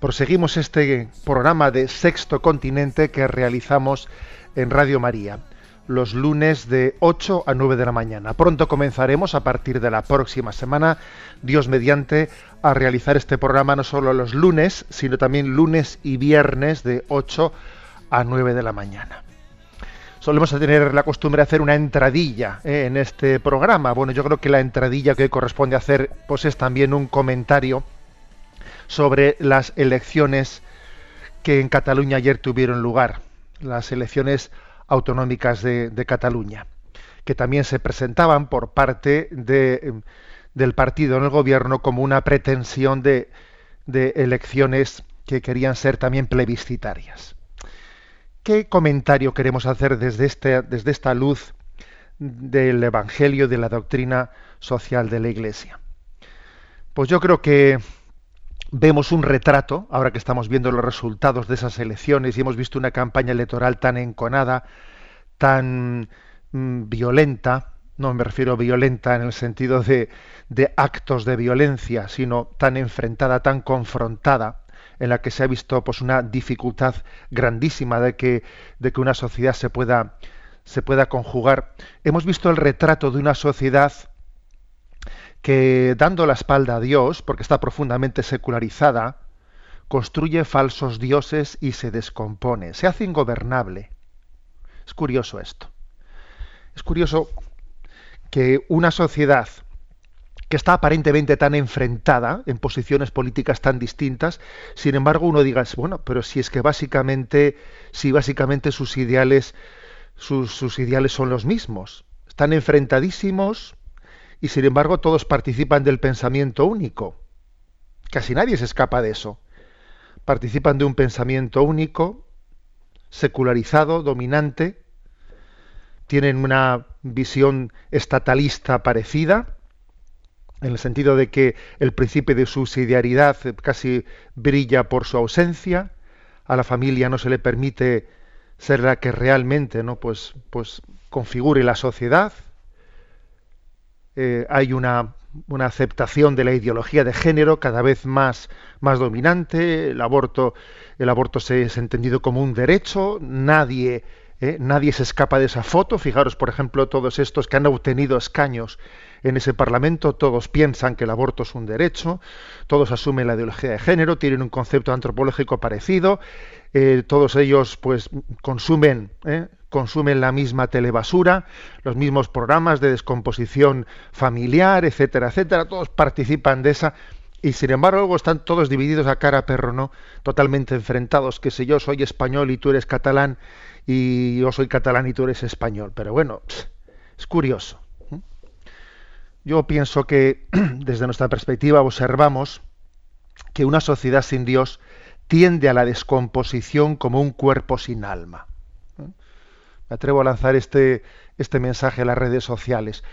proseguimos este programa de Sexto Continente que realizamos en Radio María, los lunes de 8 a 9 de la mañana. Pronto comenzaremos, a partir de la próxima semana, Dios mediante, a realizar este programa no solo los lunes, sino también lunes y viernes de 8 a 9 de la mañana solemos tener la costumbre de hacer una entradilla eh, en este programa. Bueno, yo creo que la entradilla que corresponde hacer pues es también un comentario sobre las elecciones que en Cataluña ayer tuvieron lugar, las elecciones autonómicas de, Cataluña, que también se presentaban por parte de, del partido en el gobierno como una pretensión de, de elecciones que querían ser también plebiscitarias. ¿Qué comentario queremos hacer desde, este, desde esta luz del Evangelio de la doctrina social de la Iglesia? Pues yo creo que vemos un retrato, ahora que estamos viendo los resultados de esas elecciones y hemos visto una campaña electoral tan enconada, tan mm, violenta, no me refiero violenta en el sentido de, de actos de violencia, sino tan enfrentada, tan confrontada, en la que se ha visto pues una dificultad grandísima de que, de que una sociedad se pueda, se pueda conjugar. Hemos visto el retrato de una sociedad que, dando la espalda a Dios, porque está profundamente secularizada, construye falsos dioses y se descompone, se hace ingobernable. Es curioso esto. Es curioso que una sociedad que está aparentemente tan enfrentada en posiciones políticas tan distintas, sin embargo uno diga, bueno, pero si es que básicamente, si básicamente sus ideales, sus, sus ideales son los mismos, están enfrentadísimos y sin embargo todos participan del pensamiento único. Casi nadie se escapa de eso. Participan de un pensamiento único, secularizado, dominante, tienen una visión estatalista parecida, en el sentido de que el principio de subsidiariedad casi brilla por su ausencia, a la familia no se le permite ser la que realmente no pues pues configure la sociedad Eh, hay una, una aceptación de la ideología de género cada vez más más dominante. El aborto el aborto se es entendido como un derecho. Nadie eh, nadie se escapa de esa foto. Fijaros por ejemplo todos estos que han obtenido escaños en ese Parlamento todos piensan que el aborto es un derecho, todos asumen la ideología de género, tienen un concepto antropológico parecido, eh, todos ellos pues consumen, eh, consumen la misma telebasura, los mismos programas de descomposición familiar, etcétera, etcétera, todos participan de esa y sin embargo luego están todos divididos a cara perro, ¿no? Totalmente enfrentados, que si yo soy español y tú eres catalán y yo soy catalán y tú eres español, pero bueno, es curioso. Yo pienso que desde nuestra perspectiva observamos que una sociedad sin Dios tiende a la descomposición como un cuerpo sin alma. Me atrevo a lanzar este, este mensaje a las redes sociales.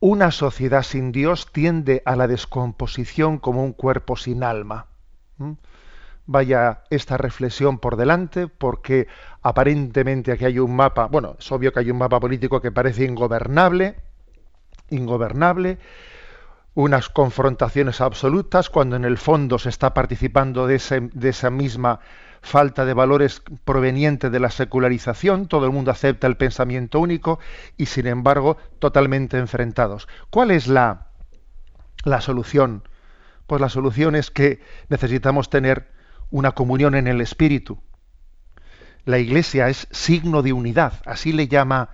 Una sociedad sin Dios tiende a la descomposición como un cuerpo sin alma. Vaya esta reflexión por delante, porque aparentemente aquí hay un mapa, bueno, es obvio que hay un mapa político que parece ingobernable, ingobernable, unas confrontaciones absolutas cuando en el fondo se está participando de, de, esa misma falta de valores proveniente de la secularización, todo el mundo acepta el pensamiento único y sin embargo totalmente enfrentados. ¿Cuál es la, la solución? Pues la solución es que necesitamos tener una comunión en el Espíritu. La Iglesia es signo de unidad, así le llama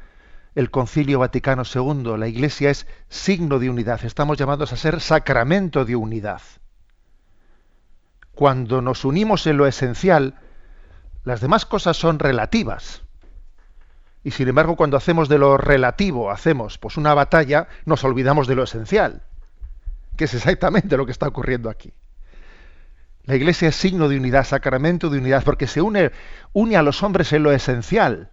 el Concilio Vaticano II. La Iglesia es signo de unidad, estamos llamados a ser sacramento de unidad. Cuando nos unimos en lo esencial, las demás cosas son relativas. Y sin embargo, cuando hacemos de lo relativo, hacemos pues una batalla, nos olvidamos de lo esencial, que es exactamente lo que está ocurriendo aquí. La iglesia es signo de unidad, sacramento de unidad, porque se une, une a los hombres en lo esencial.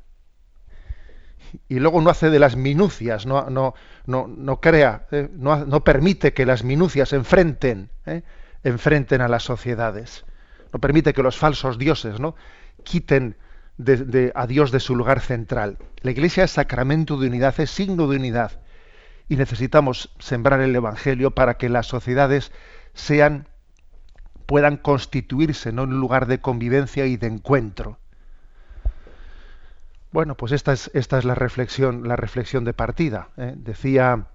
Y luego no hace de las minucias, no, no, no, no crea, eh, no, no, permite que las minucias enfrenten, eh, enfrenten a las sociedades. No permite que los falsos dioses ¿no? quiten de, a Dios de su lugar central. La Iglesia es sacramento de unidad, es signo de unidad. Y necesitamos sembrar el Evangelio para que las sociedades sean, puedan constituirse en un lugar de convivencia y de encuentro. Bueno, pues esta es, esta es la reflexión, la reflexión de partida. ¿eh? Decía,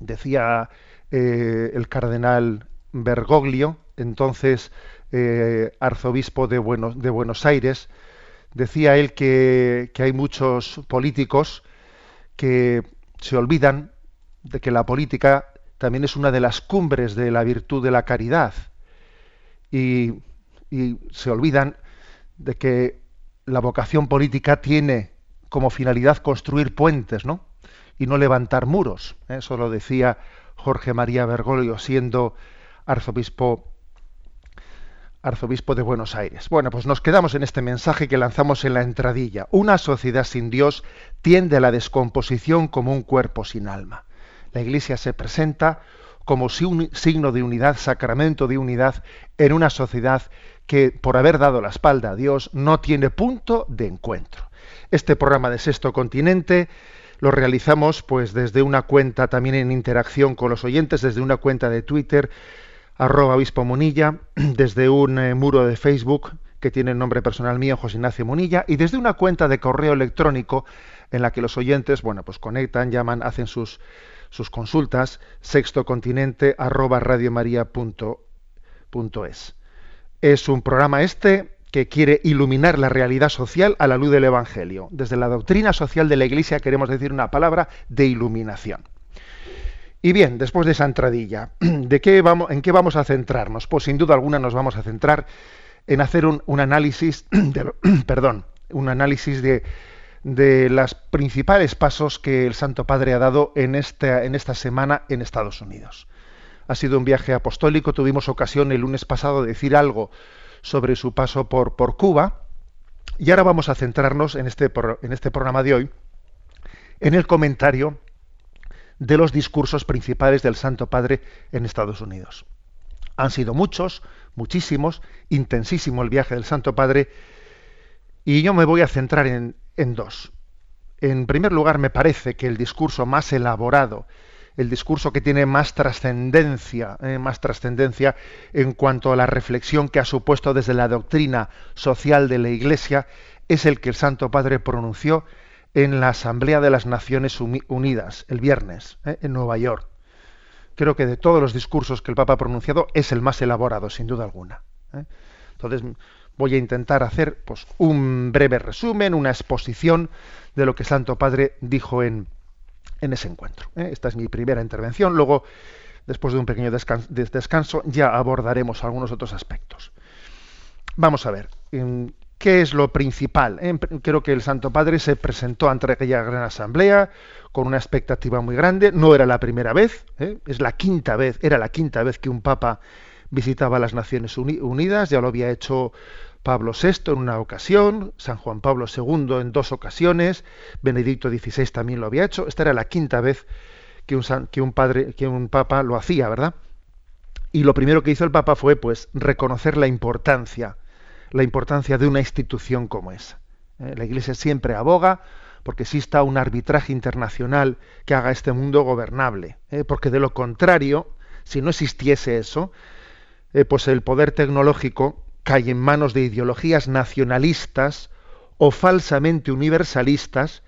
decía eh, el cardenal Bergoglio, entonces eh, arzobispo de Buenos, de Buenos Aires, decía él que, hay muchos políticos que se olvidan de que la política también es una de las cumbres de la virtud de la caridad y, se olvidan de que la vocación política tiene como finalidad construir puentes, ¿no? Y no levantar muros. ¿eh? Eso lo decía Jorge María Bergoglio, siendo arzobispo arzobispo de Buenos Aires. Bueno, pues nos quedamos en este mensaje que lanzamos en la entradilla. Una sociedad sin Dios tiende a la descomposición como un cuerpo sin alma. La Iglesia se presenta como signo de unidad, sacramento de unidad, en una sociedad que, por haber dado la espalda a Dios, no tiene punto de encuentro. Este programa de Sexto Continente lo realizamos pues desde una cuenta también en interacción con los oyentes, desde una cuenta de Twitter, arroba obispo Munilla, desde un eh, muro de Facebook que tiene el nombre personal mío, José Ignacio Munilla, y desde una cuenta de correo electrónico en la que los oyentes, bueno, pues conectan, llaman, hacen sus, sus consultas, sextocontinente arroba es. Es un programa este que quiere iluminar la realidad social a la luz del Evangelio. Desde la doctrina social de la Iglesia queremos decir una palabra de iluminación. Y bien, después de esa entradilla, ¿de qué vamos, ¿en qué vamos a centrarnos? Pues sin duda alguna nos vamos a centrar en hacer un, análisis, de, perdón, un análisis de, de los principales pasos que el Santo Padre ha dado en esta, en esta semana en Estados Unidos. Ha sido un viaje apostólico, tuvimos ocasión el lunes pasado de decir algo sobre su paso por, por Cuba, y ahora vamos a centrarnos en este, en este programa de hoy en el comentario de los discursos principales del Santo Padre en Estados Unidos. Han sido muchos, muchísimos, intensísimo el viaje del Santo Padre, y yo me voy a centrar en, dos. En primer lugar, me parece que el discurso más elaborado, el discurso que tiene más trascendencia, eh, más trascendencia en cuanto a la reflexión que ha supuesto desde la doctrina social de la Iglesia, es el que el Santo Padre pronunció en la Asamblea de las Naciones Unidas el viernes ¿eh? en Nueva York. Creo que de todos los discursos que el Papa ha pronunciado es el más elaborado, sin duda alguna. ¿eh? Entonces voy a intentar hacer pues, un breve resumen, una exposición de lo que Santo Padre dijo en, en ese encuentro. ¿eh? Esta es mi primera intervención. Luego, después de un pequeño descanso, ya abordaremos algunos otros aspectos. Vamos a ver. ¿Qué es lo principal? Creo que el Santo Padre se presentó ante aquella gran asamblea con una expectativa muy grande. No era la primera vez, ¿eh? es la quinta vez, era la quinta vez que un papa visitaba las Naciones Unidas. Ya lo había hecho Pablo VI en una ocasión, San Juan Pablo II en dos ocasiones, Benedicto XVI también lo había hecho. Esta era la quinta vez que un, que un padre, que un papa lo hacía, ¿verdad? Y lo primero que hizo el papa fue, pues, reconocer la importancia la importancia de una institución como esa. ¿eh? La Iglesia siempre aboga porque exista un arbitraje internacional que haga este mundo gobernable, ¿eh? porque de lo contrario, si no existiese eso, eh, pues el poder tecnológico cae en manos de ideologías nacionalistas o falsamente universalistas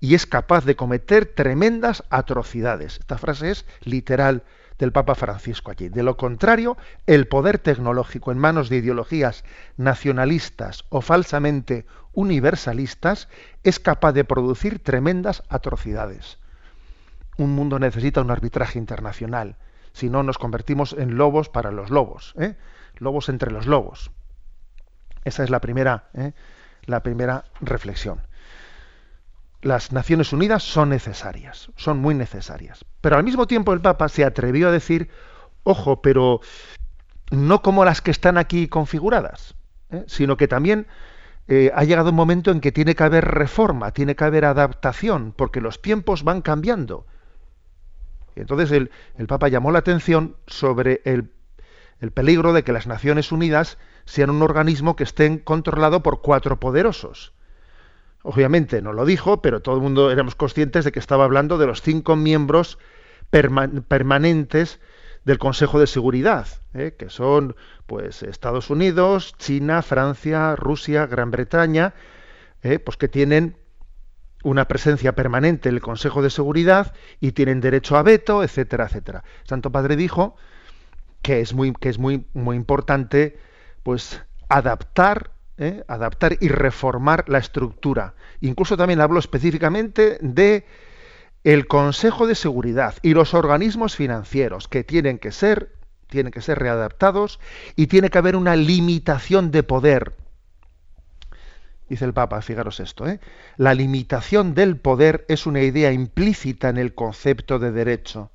y es capaz de cometer tremendas atrocidades. Esta frase es literal del Papa Francisco allí. De lo contrario, el poder tecnológico en manos de ideologías nacionalistas o falsamente universalistas es capaz de producir tremendas atrocidades. Un mundo necesita un arbitraje internacional, si no nos convertimos en lobos para los lobos, ¿eh? lobos entre los lobos. Esa es la primera, ¿eh? la primera reflexión las Naciones Unidas son necesarias, son muy necesarias. Pero al mismo tiempo el Papa se atrevió a decir, ojo, pero no como las que están aquí configuradas, ¿eh? sino que también eh, ha llegado un momento en que tiene que haber reforma, tiene que haber adaptación, porque los tiempos van cambiando. Y entonces el, el, Papa llamó la atención sobre el, el peligro de que las Naciones Unidas sean un organismo que estén controlado por cuatro poderosos Obviamente no lo dijo, pero todo el mundo éramos conscientes de que estaba hablando de los cinco miembros permanentes del Consejo de Seguridad, ¿eh? que son pues Estados Unidos, China, Francia, Rusia, Gran Bretaña, ¿eh? pues que tienen una presencia permanente en el Consejo de Seguridad y tienen derecho a veto, etcétera, etcétera. Santo Padre dijo que es muy, que es muy, muy importante pues adaptar ¿eh? adaptar y reformar la estructura. Incluso también hablo específicamente de el Consejo de Seguridad y los organismos financieros que tienen que ser tienen que ser readaptados y tiene que haber una limitación de poder. Dice el Papa, fijaros esto, ¿eh? la limitación del poder es una idea implícita en el concepto de derecho.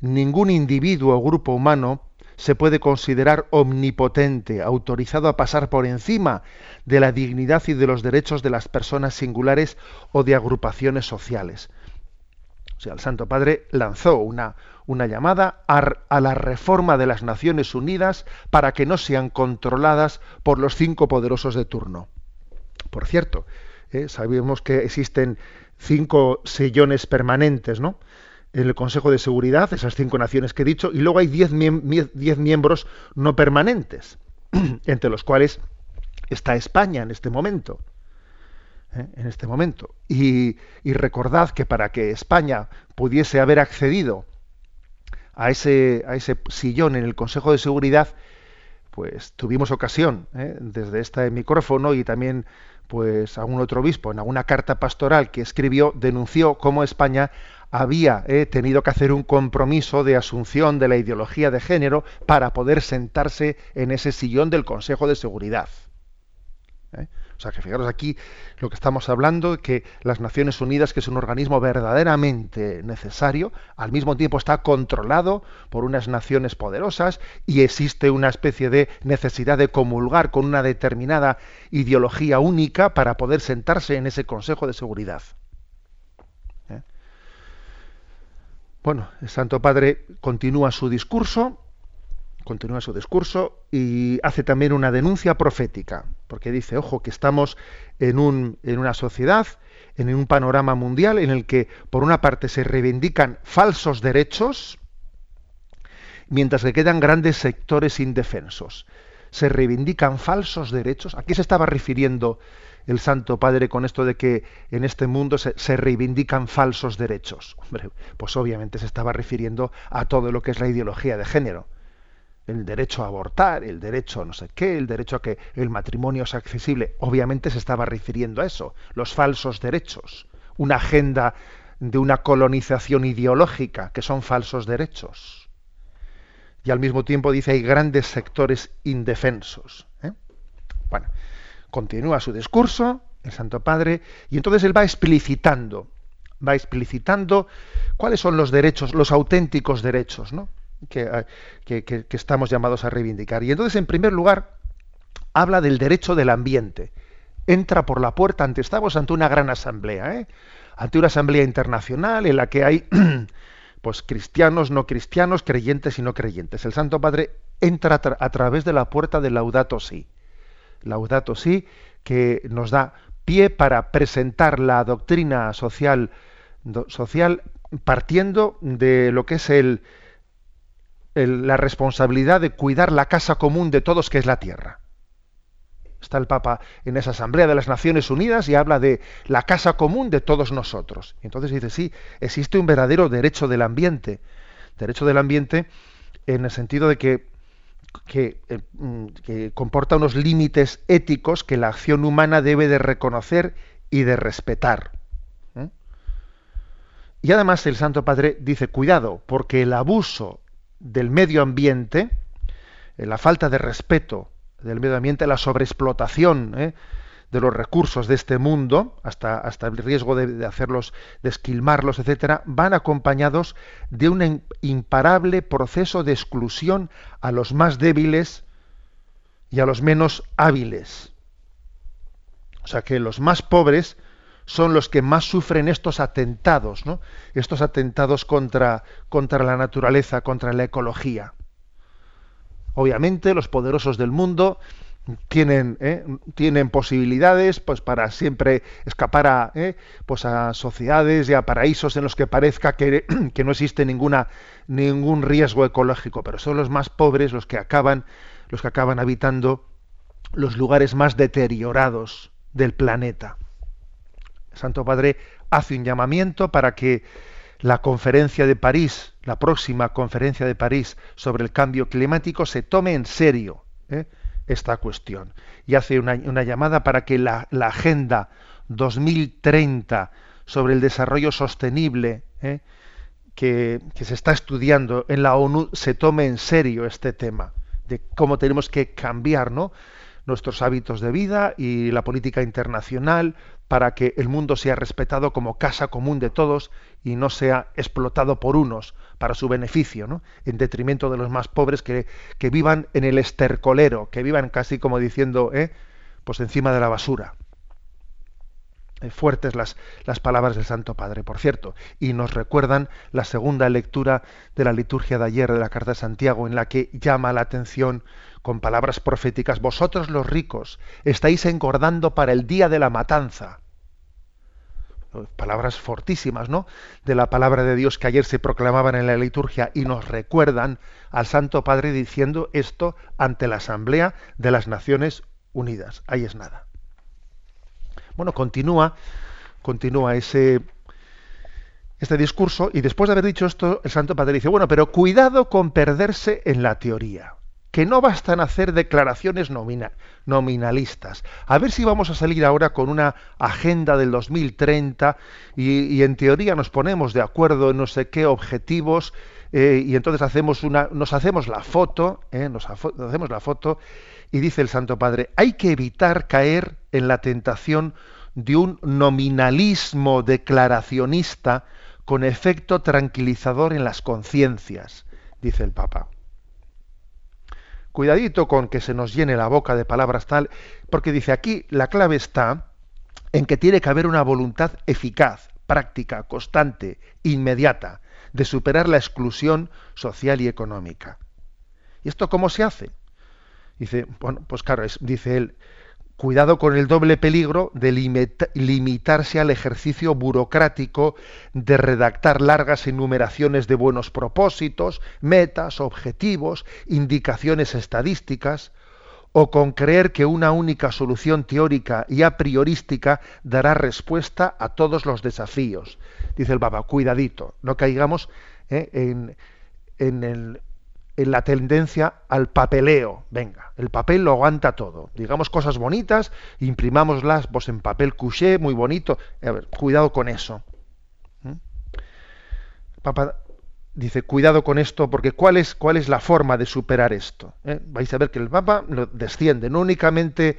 Ningún individuo o grupo humano se puede considerar omnipotente, autorizado a pasar por encima de la dignidad y de los derechos de las personas singulares o de agrupaciones sociales. O sea, el Santo Padre lanzó una, una llamada a, la reforma de las Naciones Unidas para que no sean controladas por los cinco poderosos de turno. Por cierto, eh, sabemos que existen cinco sillones permanentes, ¿no? en el Consejo de Seguridad, esas cinco naciones que he dicho, y luego hay diez, miembros no permanentes, entre los cuales está España en este momento. ¿eh? En este momento. Y, recordad que para que España pudiese haber accedido a ese, sillón en el Consejo de Seguridad, pues tuvimos ocasión, ¿eh? desde este micrófono y también pues algún otro obispo en alguna carta pastoral que escribió denunció cómo España había eh, tenido que hacer un compromiso de asunción de la ideología de género para poder sentarse en ese sillón del Consejo de Seguridad. ¿eh? O sea que fijaros aquí lo que estamos hablando, que las Naciones Unidas, que es un organismo verdaderamente necesario, al mismo tiempo está controlado por unas naciones poderosas y existe una especie de necesidad de comulgar con una determinada ideología única para poder sentarse en ese Consejo de Seguridad. Bueno, el Santo Padre continúa su discurso, continúa su discurso y hace también una denuncia profética, porque dice, ojo, que estamos en, un, en una sociedad, en un panorama mundial en el que por una parte se reivindican falsos derechos, mientras que quedan grandes sectores indefensos. Se reivindican falsos derechos. Aquí se estaba refiriendo el Santo Padre con esto de que en este mundo se, reivindican falsos derechos? Hombre, pues obviamente se estaba refiriendo a todo lo que es la ideología de género. El derecho a abortar, el derecho a no sé qué, el derecho a que el matrimonio sea accesible. Obviamente se estaba refiriendo a eso, los falsos derechos. Una agenda de una colonización ideológica, que son falsos derechos. Y al mismo tiempo dice hay grandes sectores indefensos. ¿eh? Bueno, continúa su discurso, el Santo Padre, y entonces él va explicitando, va explicitando cuáles son los derechos, los auténticos derechos, ¿no? Que, que, estamos llamados a reivindicar. Y entonces, en primer lugar, habla del derecho del ambiente. Entra por la puerta, ante, estamos ante una gran asamblea, ¿eh? ante una asamblea internacional en la que hay pues cristianos, no cristianos, creyentes y no creyentes. El Santo Padre entra a, través de la puerta del Laudato Si. Laudato Si, que nos da pie para presentar la doctrina social, social partiendo de lo que es el, la responsabilidad de cuidar la casa común de todos, que es la tierra. Está el Papa en esa Asamblea de las Naciones Unidas y habla de la casa común de todos nosotros. Entonces dice, sí, existe un verdadero derecho del ambiente, derecho del ambiente en el sentido de que, que, eh, mm, que comporta unos límites éticos que la acción humana debe de reconocer y de respetar. ¿eh? Y además el Santo Padre dice, cuidado, porque el abuso del medio ambiente, eh, la falta de respeto del medio ambiente, la sobreexplotación ¿eh? de los recursos de este mundo, hasta, hasta el riesgo de, hacerlos, de esquilmarlos, etcétera, van acompañados de un imparable proceso de exclusión a los más débiles y a los menos hábiles. O sea que los más pobres son los que más sufren estos atentados, ¿no? Estos atentados contra, contra la naturaleza, contra la ecología. Obviamente, los poderosos del mundo tienen, ¿eh? tienen posibilidades pues, para siempre escapar a, ¿eh? pues, a sociedades y a paraísos en los que parezca que, que, no existe ninguna, ningún riesgo ecológico, pero son los más pobres los que acaban, los que acaban habitando los lugares más deteriorados del planeta. Santo Padre hace un llamamiento para que la conferencia de París, la próxima conferencia de París sobre el cambio climático, se tome en serio ¿eh? esta cuestión y hace una, llamada para que la, Agenda 2030 sobre el desarrollo sostenible ¿eh? que, se está estudiando en la ONU se tome en serio este tema de cómo tenemos que cambiar nuestros hábitos de vida y la política internacional para que el mundo sea respetado como casa común de todos y no sea explotado por unos para su beneficio, ¿no? en detrimento de los más pobres que, que vivan en el estercolero, que vivan casi como diciendo, ¿eh? pues encima de la basura. Eh, fuertes las, las palabras del Santo Padre, por cierto, y nos recuerdan la segunda lectura de la liturgia de ayer de la Carta de Santiago, en la que llama la atención con palabras proféticas, vosotros los ricos estáis engordando para el día de la matanza. Palabras fortísimas, ¿no? De la palabra de Dios que ayer se proclamaban en la liturgia y nos recuerdan al Santo Padre diciendo esto ante la Asamblea de las Naciones Unidas. Ahí es nada. Bueno, continúa, continúa ese, este discurso y después de haber dicho esto, el Santo Padre dice, bueno, pero cuidado con perderse en la teoría que no bastan hacer declaraciones nominalistas. A ver si vamos a salir ahora con una agenda del 2030 y, en teoría nos ponemos de acuerdo en no sé qué objetivos eh, y entonces hacemos una, nos hacemos la foto, eh, nos, hacemos la foto y dice el Santo Padre, hay que evitar caer en la tentación de un nominalismo declaracionista con efecto tranquilizador en las conciencias, dice el Papa. Cuidadito con que se nos llene la boca de palabras tal, porque dice aquí la clave está en que tiene que haber una voluntad eficaz, práctica, constante, inmediata, de superar la exclusión social y económica. ¿Y esto cómo se hace? Dice, bueno, pues claro, dice él, Cuidado con el doble peligro de limitarse al ejercicio burocrático de redactar largas enumeraciones de buenos propósitos, metas, objetivos, indicaciones estadísticas, o con creer que una única solución teórica y a priorística dará respuesta a todos los desafíos. Dice el Baba, cuidadito, no caigamos eh, en, en el en la tendencia al papeleo. Venga, el papel lo aguanta todo. Digamos cosas bonitas, imprimámoslas pues, en papel couché, muy bonito. A ver, cuidado con eso. ¿Mm? Papa dice, cuidado con esto, porque ¿cuál es, cuál es la forma de superar esto? ¿Eh? Vais a ver que el Papa lo desciende, no únicamente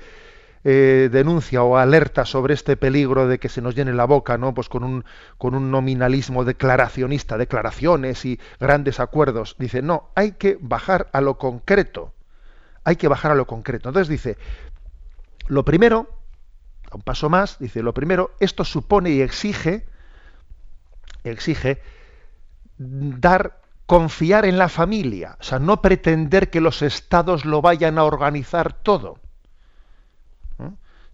eh, denuncia o alerta sobre este peligro de que se nos llene la boca, ¿no? Pues con un, con un nominalismo declaracionista, declaraciones y grandes acuerdos. Dice, no, hay que bajar a lo concreto. Hay que bajar a lo concreto. Entonces dice, lo primero, a un paso más, dice, lo primero, esto supone y exige, exige dar confiar en la familia, o sea, no pretender que los estados lo vayan a organizar todo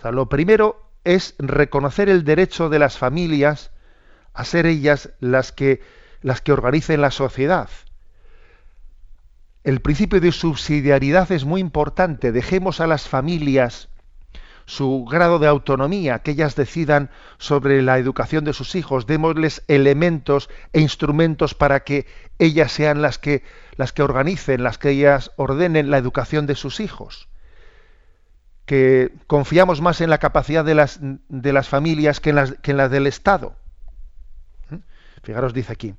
lo primero es reconocer el derecho de las familias a ser ellas las que, las que organicen la sociedad. El principio de subsidiariedad es muy importante. Dejemos a las familias su grado de autonomía, que ellas decidan sobre la educación de sus hijos, démosles elementos e instrumentos para que ellas sean las que las que organicen, las que ellas ordenen la educación de sus hijos. Que confiamos más en la capacidad de las, de las familias que en las, que en las del Estado. ¿Mm? Fijaros, dice aquí,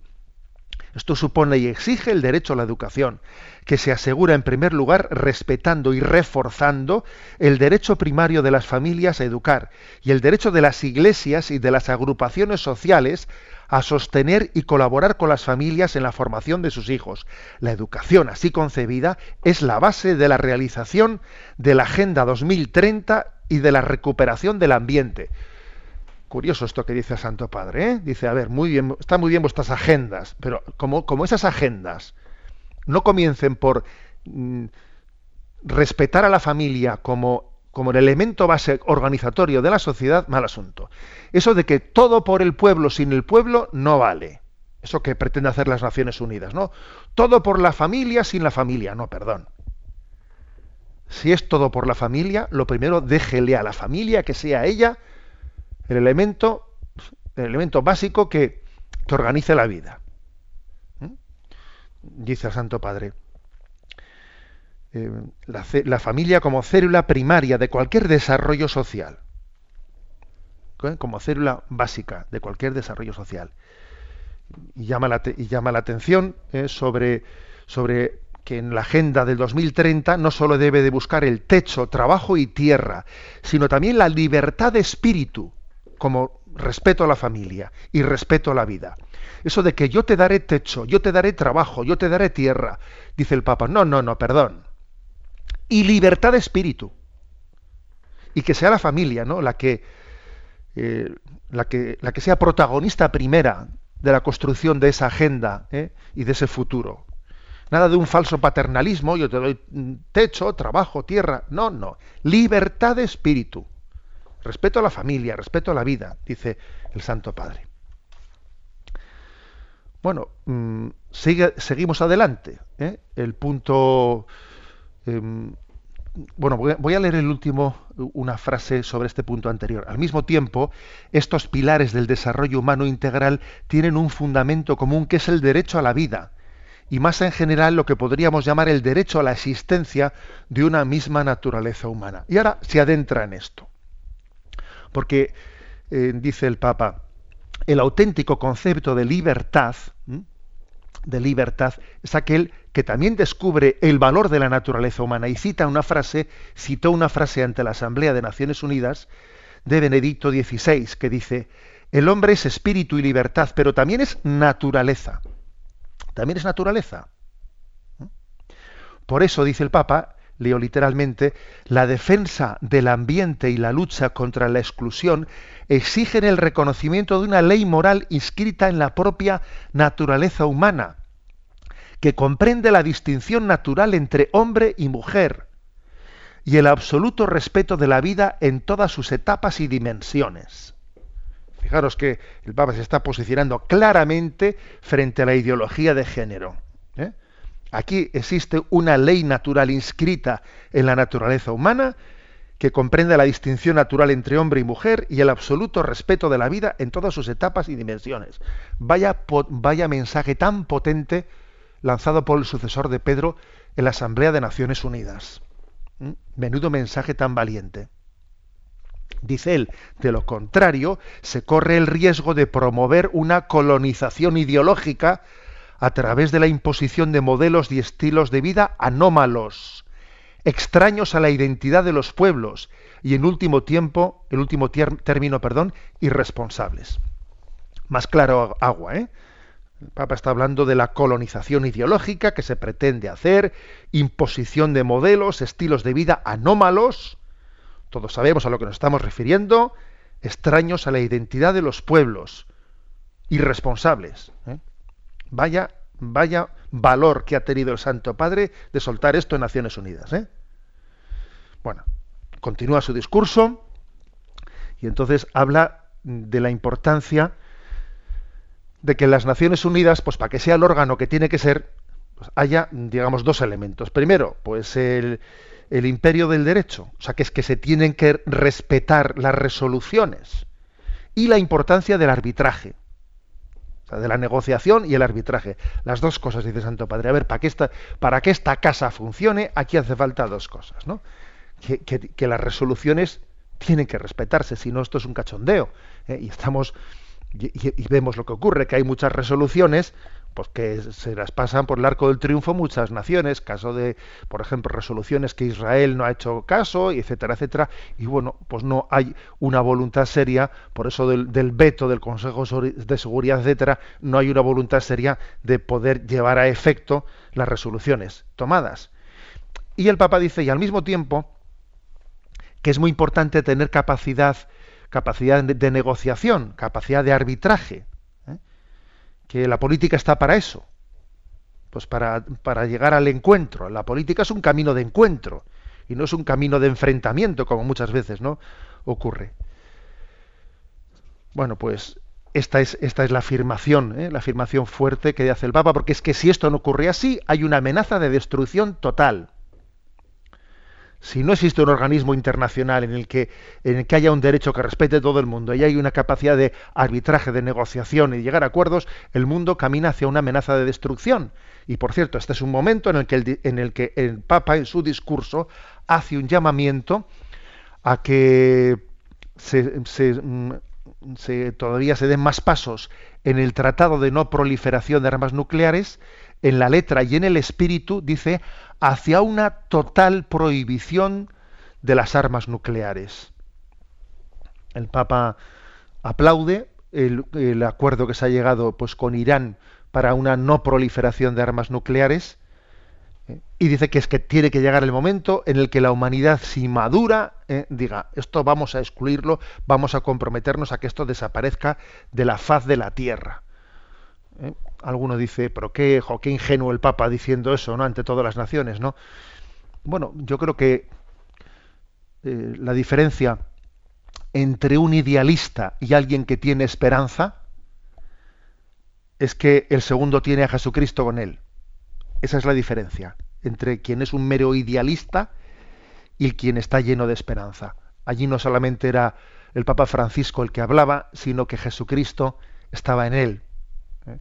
esto supone y exige el derecho a la educación, que se asegura en primer lugar respetando y reforzando el derecho primario de las familias a educar y el derecho de las iglesias y de las agrupaciones sociales a sostener y colaborar con las familias en la formación de sus hijos. La educación así concebida es la base de la realización de la Agenda 2030 y de la recuperación del ambiente. Curioso esto que dice Santo Padre, ¿eh? Dice, a ver, muy bien, está muy bien vuestras agendas, pero como, como esas agendas no comiencen por mm, respetar a la familia como, como el elemento base organizatorio de la sociedad, mal asunto. Eso de que todo por el pueblo sin el pueblo no vale. Eso que pretende hacer las Naciones Unidas, ¿no? Todo por la familia sin la familia, no, perdón. Si es todo por la familia, lo primero déjele a la familia que sea ella el elemento, el elemento básico que, que organice la vida. ¿Mm? Dice el Santo Padre. Eh, la, familia como célula primaria de cualquier desarrollo social. ¿Eh? Como célula básica de cualquier desarrollo social. Y llama la, y llama la atención eh, sobre, sobre que en la agenda del 2030 no solo debe de buscar el techo, trabajo y tierra, sino también la libertad de espíritu como respeto a la familia y respeto a la vida. Eso de que yo te daré techo, yo te daré trabajo, yo te daré tierra, dice el Papa. No, no, no, perdón. Y libertad de espíritu. Y que sea la familia, ¿no? La que, eh, la que, la que sea protagonista primera de la construcción de esa agenda ¿eh? y de ese futuro. Nada de un falso paternalismo, yo te doy techo, trabajo, tierra. No, no. Libertad de espíritu. Respeto a la familia, respeto a la vida, dice el Santo Padre. Bueno, mm, sigue, seguimos adelante. ¿eh? El punto. Em, bueno, voy a leer el último, una frase sobre este punto anterior. Al mismo tiempo, estos pilares del desarrollo humano integral tienen un fundamento común que es el derecho a la vida, y más en general lo que podríamos llamar el derecho a la existencia de una misma naturaleza humana. Y ahora se adentra en esto. Porque, eh, dice el Papa, el auténtico concepto de libertad, de libertad, es aquel que también descubre el valor de la naturaleza humana y cita una frase, citó una frase ante la Asamblea de Naciones Unidas de Benedicto XVI, que dice, el hombre es espíritu y libertad, pero también es naturaleza. También es naturaleza. Por eso, dice el Papa, leo literalmente, la defensa del ambiente y la lucha contra la exclusión exigen el reconocimiento de una ley moral inscrita en la propia naturaleza humana, que comprende la distinción natural entre hombre y mujer y el absoluto respeto de la vida en todas sus etapas y dimensiones. Fijaros que el Papa se está posicionando claramente frente a la ideología de género. ¿eh? Aquí existe una ley natural inscrita en la naturaleza humana que comprende la distinción natural entre hombre y mujer y el absoluto respeto de la vida en todas sus etapas y dimensiones. Vaya, vaya mensaje tan potente lanzado por el sucesor de Pedro en la Asamblea de Naciones Unidas. ¿Mm? Menudo mensaje tan valiente. Dice él, de lo contrario, se corre el riesgo de promover una colonización ideológica a través de la imposición de modelos y estilos de vida anómalos, extraños a la identidad de los pueblos y en último tiempo, el último término, perdón, irresponsables. Más claro agua, ¿eh? El Papa está hablando de la colonización ideológica que se pretende hacer, imposición de modelos, estilos de vida anómalos, todos sabemos a lo que nos estamos refiriendo, extraños a la identidad de los pueblos, irresponsables. ¿eh? Vaya, vaya valor que ha tenido el Santo Padre de soltar esto en Naciones Unidas. ¿eh? Bueno, continúa su discurso y entonces habla de la importancia de que las Naciones Unidas, pues para que sea el órgano que tiene que ser, pues haya, digamos, dos elementos. Primero, pues el, el imperio del derecho, o sea, que es que se tienen que respetar las resoluciones y la importancia del arbitraje, o sea, de la negociación y el arbitraje. Las dos cosas, dice Santo Padre. A ver, para que esta, para que esta casa funcione, aquí hace falta dos cosas, ¿no? Que, que, las resoluciones tienen que respetarse, si no esto es un cachondeo. ¿eh? Y estamos y, vemos lo que ocurre, que hay muchas resoluciones pues que se las pasan por el arco del triunfo muchas naciones, caso de, por ejemplo, resoluciones que Israel no ha hecho caso, y etcétera, etcétera, y bueno, pues no hay una voluntad seria, por eso del, del veto del Consejo de Seguridad, etcétera, no hay una voluntad seria de poder llevar a efecto las resoluciones tomadas. Y el Papa dice, y al mismo tiempo, que es muy importante tener capacidad capacidad de, negociación, capacidad de arbitraje, ¿eh? que la política está para eso, pues para, para llegar al encuentro. La política es un camino de encuentro y no es un camino de enfrentamiento, como muchas veces no ocurre. Bueno, pues esta es, esta es la afirmación, ¿eh? la afirmación fuerte que hace el Papa, porque es que si esto no ocurre así, hay una amenaza de destrucción total si no existe un organismo internacional en el que, en el que haya un derecho que respete todo el mundo y hay una capacidad de arbitraje, de negociación y llegar a acuerdos, el mundo camina hacia una amenaza de destrucción. Y por cierto, este es un momento en el que el, en el, que el Papa en su discurso hace un llamamiento a que se, mm, se, todavía se den más pasos en el Tratado de No Proliferación de Armas Nucleares, en la letra y en el espíritu, dice, hacia una total prohibición de las armas nucleares. El Papa aplaude el, acuerdo que se ha llegado pues, con Irán para una no proliferación de armas nucleares eh, y dice que es que tiene que llegar el momento en el que la humanidad, si madura, eh, diga, esto vamos a excluirlo, vamos a comprometernos a que esto desaparezca de la faz de la tierra. Eh, alguno dice, pero qué, ingenuo el Papa diciendo eso, ¿no? Ante todas las naciones, ¿no? Bueno, yo creo que eh, la diferencia entre un idealista y alguien que tiene esperanza es que el segundo tiene a Jesucristo con él. Esa es la diferencia entre quien es un mero idealista y quien está lleno de esperanza. Allí no solamente era el Papa Francisco el que hablaba, sino que Jesucristo estaba en él. ¿eh?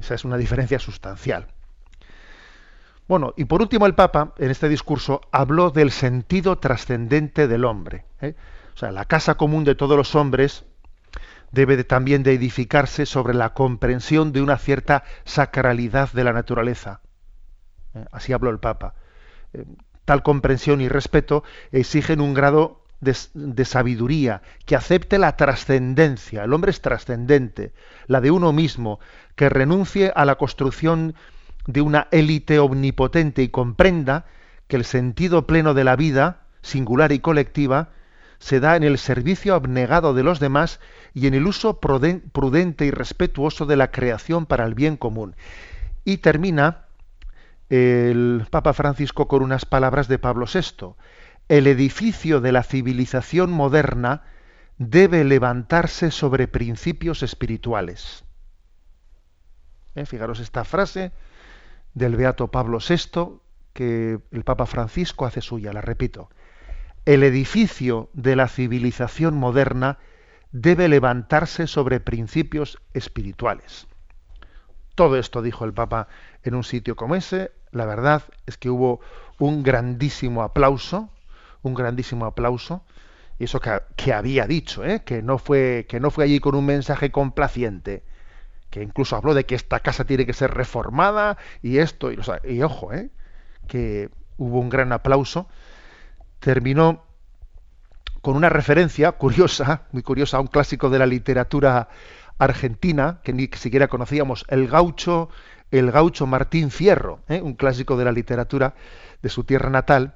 Esa es una diferencia sustancial. Bueno, y por último el Papa, en este discurso, habló del sentido trascendente del hombre. ¿eh? O sea, la casa común de todos los hombres debe también de edificarse sobre la comprensión de una cierta sacralidad de la naturaleza. ¿eh? Así habló el Papa. Eh, tal comprensión y respeto exigen un grado de, sabiduría, que acepte la trascendencia, el hombre es trascendente, la de uno mismo, que renuncie a la construcción de una élite omnipotente y comprenda que el sentido pleno de la vida, singular y colectiva, se da en el servicio abnegado de los demás y en el uso prudente y respetuoso de la creación para el bien común. Y termina el Papa Francisco con unas palabras de Pablo VI el edificio de la civilización moderna debe levantarse sobre principios espirituales. ¿Eh? Fijaros esta frase del Beato Pablo VI que el Papa Francisco hace suya, la repito. El edificio de la civilización moderna debe levantarse sobre principios espirituales. Todo esto dijo el Papa en un sitio como ese. La verdad es que hubo un grandísimo aplauso un grandísimo aplauso. Y eso que, había dicho, ¿eh? que, no fue, que no fue allí con un mensaje complaciente, que incluso habló de que esta casa tiene que ser reformada y esto, y, y ojo, ¿eh? que hubo un gran aplauso. Terminó con una referencia curiosa, muy curiosa, a un clásico de la literatura argentina, que ni siquiera conocíamos, el gaucho, el gaucho Martín Fierro, ¿eh? un clásico de la literatura de su tierra natal,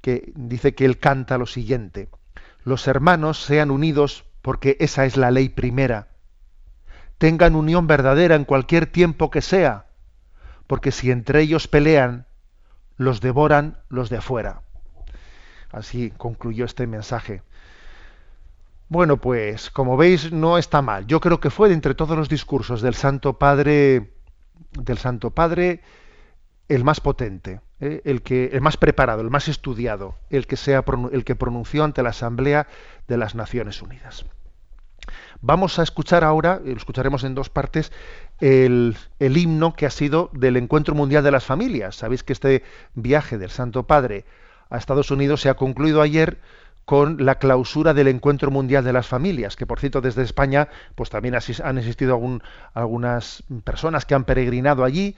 que dice que él canta lo siguiente, los hermanos sean unidos porque esa es la ley primera, tengan unión verdadera en cualquier tiempo que sea, porque si entre ellos pelean, los devoran los de afuera. Así concluyó este mensaje. Bueno, pues como veis no está mal. Yo creo que fue de entre todos los discursos del Santo Padre del Santo Padre el más potente, ¿eh? el, que, el más preparado, el más estudiado, el que, sea, el que pronunció ante la Asamblea de las Naciones Unidas. Vamos a escuchar ahora, lo escucharemos en dos partes, el, el, himno que ha sido del Encuentro Mundial de las Familias. Sabéis que este viaje del Santo Padre a Estados Unidos se ha concluido ayer con la clausura del Encuentro Mundial de las Familias, que por cierto desde España pues también han existido algunas personas que han peregrinado allí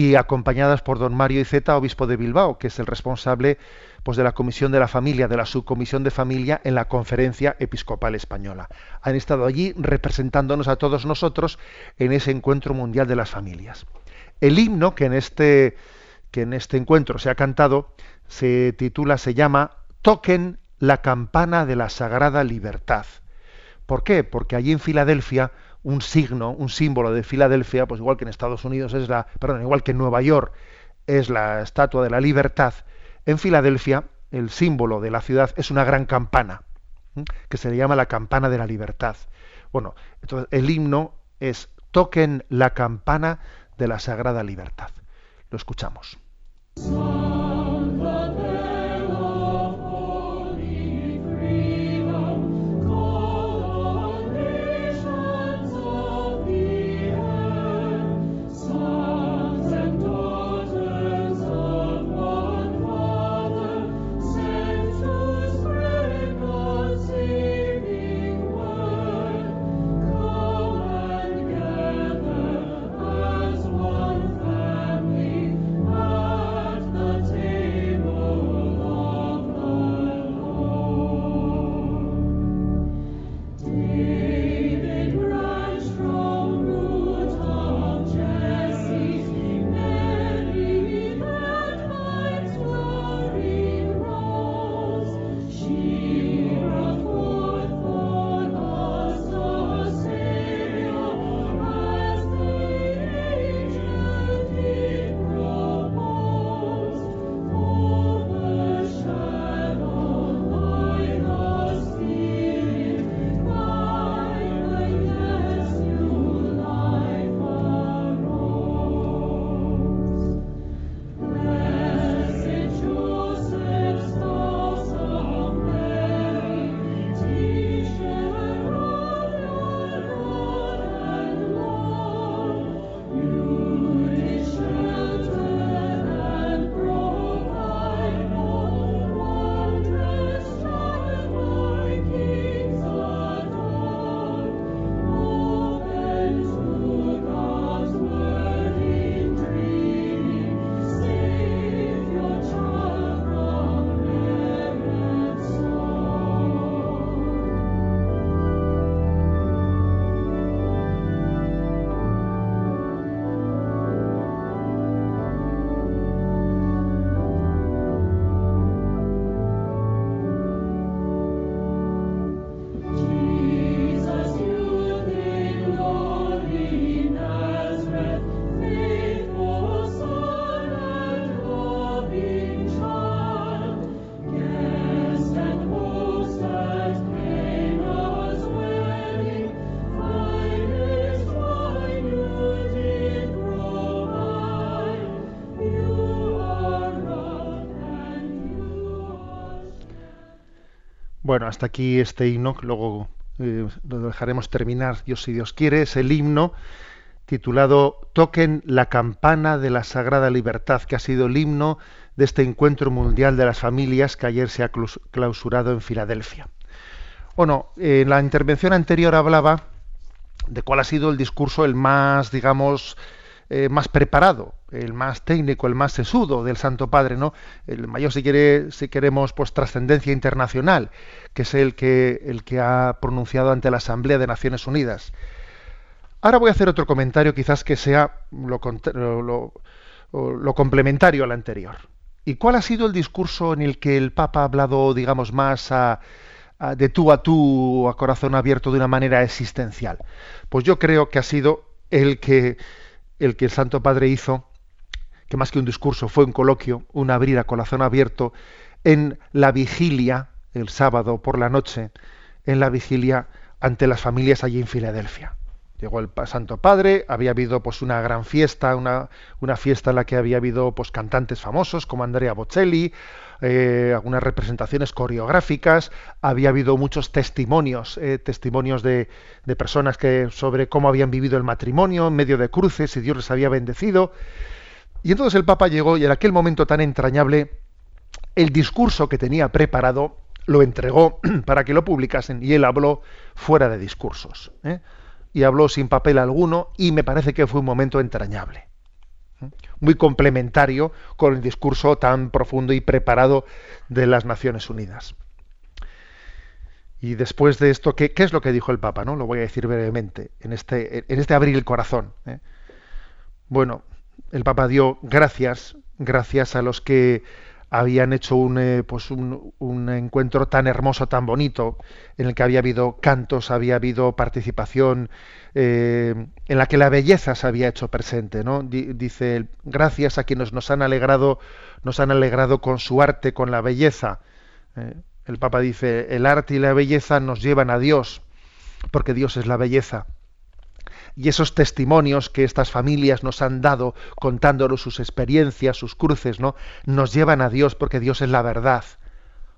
y acompañadas por don Mario Iceta, obispo de Bilbao, que es el responsable pues, de la Comisión de la Familia, de la Subcomisión de Familia en la Conferencia Episcopal Española. Han estado allí representándonos a todos nosotros en ese Encuentro Mundial de las Familias. El himno que en este, que en este encuentro se ha cantado se titula, se llama Toquen la campana de la sagrada libertad. ¿Por qué? Porque allí en Filadelfia un signo, un símbolo de Filadelfia, pues igual que en Estados Unidos es la, perdón, igual que en Nueva York es la estatua de la libertad, en Filadelfia el símbolo de la ciudad es una gran campana, que se le llama la campana de la libertad. Bueno, entonces el himno es toquen la campana de la sagrada libertad. Lo escuchamos. Bueno, hasta aquí este himno, luego eh, lo dejaremos terminar, Dios si Dios quiere, es el himno titulado Toquen la campana de la Sagrada Libertad, que ha sido el himno de este encuentro mundial de las familias que ayer se ha clausurado en Filadelfia. Bueno, en la intervención anterior hablaba de cuál ha sido el discurso el más, digamos, eh, más preparado, el más técnico, el más sesudo del Santo Padre, ¿no? El mayor, si si queremos, pues trascendencia internacional, que es el que, el que ha pronunciado ante la Asamblea de Naciones Unidas. Ahora voy a hacer otro comentario, quizás que sea lo, lo, complementario al anterior. ¿Y cuál ha sido el discurso en el que el Papa ha hablado, digamos, más de tú a tú, a corazón abierto, de una manera existencial? Pues yo creo que ha sido el que el que el Santo Padre hizo, que más que un discurso fue un coloquio, un abrir a corazón abierto, en la vigilia, el sábado por la noche, en la vigilia ante las familias allí en Filadelfia. Llegó el Santo Padre, había habido pues una gran fiesta, una, una fiesta en la que había habido pues cantantes famosos como Andrea Bocelli, eh, algunas representaciones coreográficas, había habido muchos testimonios, eh, testimonios de, personas que sobre cómo habían vivido el matrimonio en medio de cruces y Dios les había bendecido. Y entonces el Papa llegó y en aquel momento tan entrañable, el discurso que tenía preparado lo entregó para que lo publicasen y él habló fuera de discursos. ¿eh? y habló sin papel alguno y me parece que fue un momento entrañable. Muy complementario con el discurso tan profundo y preparado de las Naciones Unidas. Y después de esto, ¿qué, es lo que dijo el Papa? ¿no? Lo voy a decir brevemente, en este, en este abrir el corazón. ¿eh? Bueno, el Papa dio gracias, gracias a los que habían hecho un, eh, pues un, encuentro tan hermoso, tan bonito, en el que había habido cantos, había habido participación, eh, en la que la belleza se había hecho presente, ¿no? dice, gracias a quienes nos han alegrado, nos han alegrado con su arte, con la belleza. ¿eh? el Papa dice, el arte y la belleza nos llevan a Dios, porque Dios es la belleza y esos testimonios que estas familias nos han dado contándonos sus experiencias, sus cruces, ¿no? Nos llevan a Dios porque Dios es la verdad.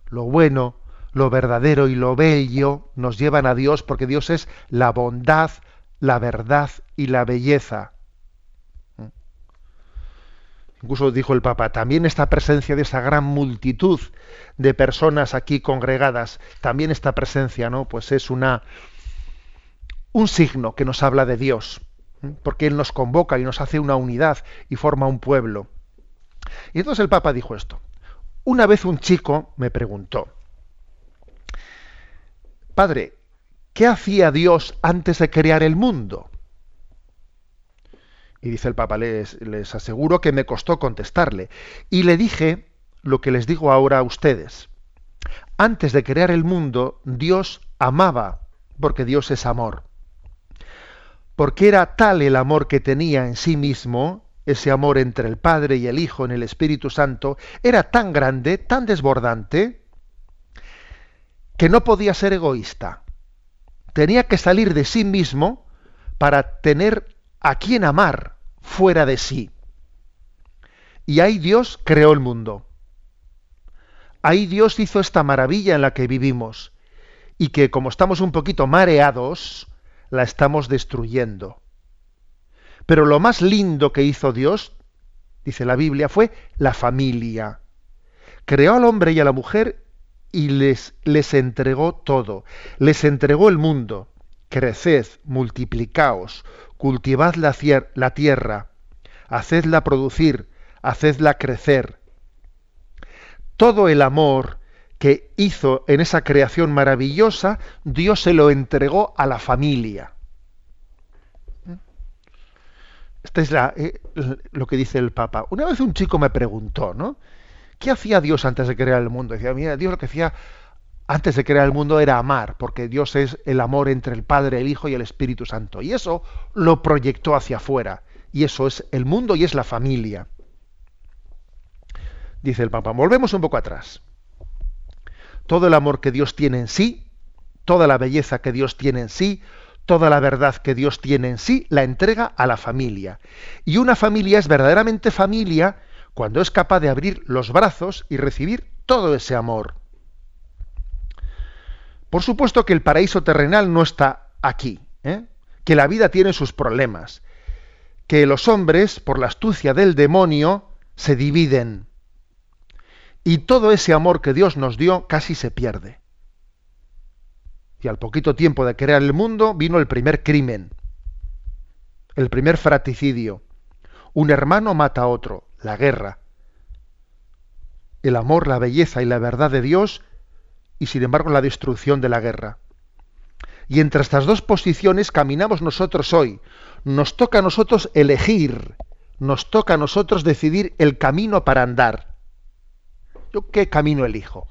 Lo bueno, lo verdadero y lo bello nos llevan a Dios porque Dios es la bondad, la verdad y la belleza. Incluso dijo el Papa, también esta presencia de esa gran multitud de personas aquí congregadas, también esta presencia, ¿no? Pues es una un signo que nos habla de Dios, porque Él nos convoca y nos hace una unidad y forma un pueblo. Y entonces el Papa dijo esto. Una vez un chico me preguntó, Padre, ¿qué hacía Dios antes de crear el mundo? Y dice el Papa, les, les aseguro que me costó contestarle. Y le dije lo que les digo ahora a ustedes. Antes de crear el mundo, Dios amaba, porque Dios es amor porque era tal el amor que tenía en sí mismo, ese amor entre el Padre y el Hijo en el Espíritu Santo, era tan grande, tan desbordante, que no podía ser egoísta. Tenía que salir de sí mismo para tener a quien amar fuera de sí. Y ahí Dios creó el mundo. Ahí Dios hizo esta maravilla en la que vivimos. Y que como estamos un poquito mareados, la estamos destruyendo. Pero lo más lindo que hizo Dios, dice la Biblia, fue la familia. Creó al hombre y a la mujer y les, les entregó todo. Les entregó el mundo. Creced, multiplicaos, cultivad la, la tierra, hacedla producir, hacedla crecer. Todo el amor, que hizo en esa creación maravillosa, Dios se lo entregó a la familia. Esta es la, eh, lo que dice el Papa. Una vez un chico me preguntó, ¿no? ¿Qué hacía Dios antes de crear el mundo? Decía, mira, Dios lo que hacía antes de crear el mundo era amar, porque Dios es el amor entre el Padre, el Hijo y el Espíritu Santo. Y eso lo proyectó hacia afuera. Y eso es el mundo y es la familia. Dice el Papa. Volvemos un poco atrás todo el amor que Dios tiene en sí, toda la belleza que Dios tiene en sí, toda la verdad que Dios tiene en sí, la entrega a la familia. Y una familia es verdaderamente familia cuando es capaz de abrir los brazos y recibir todo ese amor. Por supuesto que el paraíso terrenal no está aquí, ¿eh? que la vida tiene sus problemas, que los hombres, por la astucia del demonio, se dividen, y todo ese amor que Dios nos dio casi se pierde. Y al poquito tiempo de crear el mundo vino el primer crimen, el primer fratricidio. Un hermano mata a otro, la guerra. El amor, la belleza y la verdad de Dios y sin embargo la destrucción de la guerra. Y entre estas dos posiciones caminamos nosotros hoy. Nos toca a nosotros elegir, nos toca a nosotros decidir el camino para andar. ¿Yo qué camino elijo?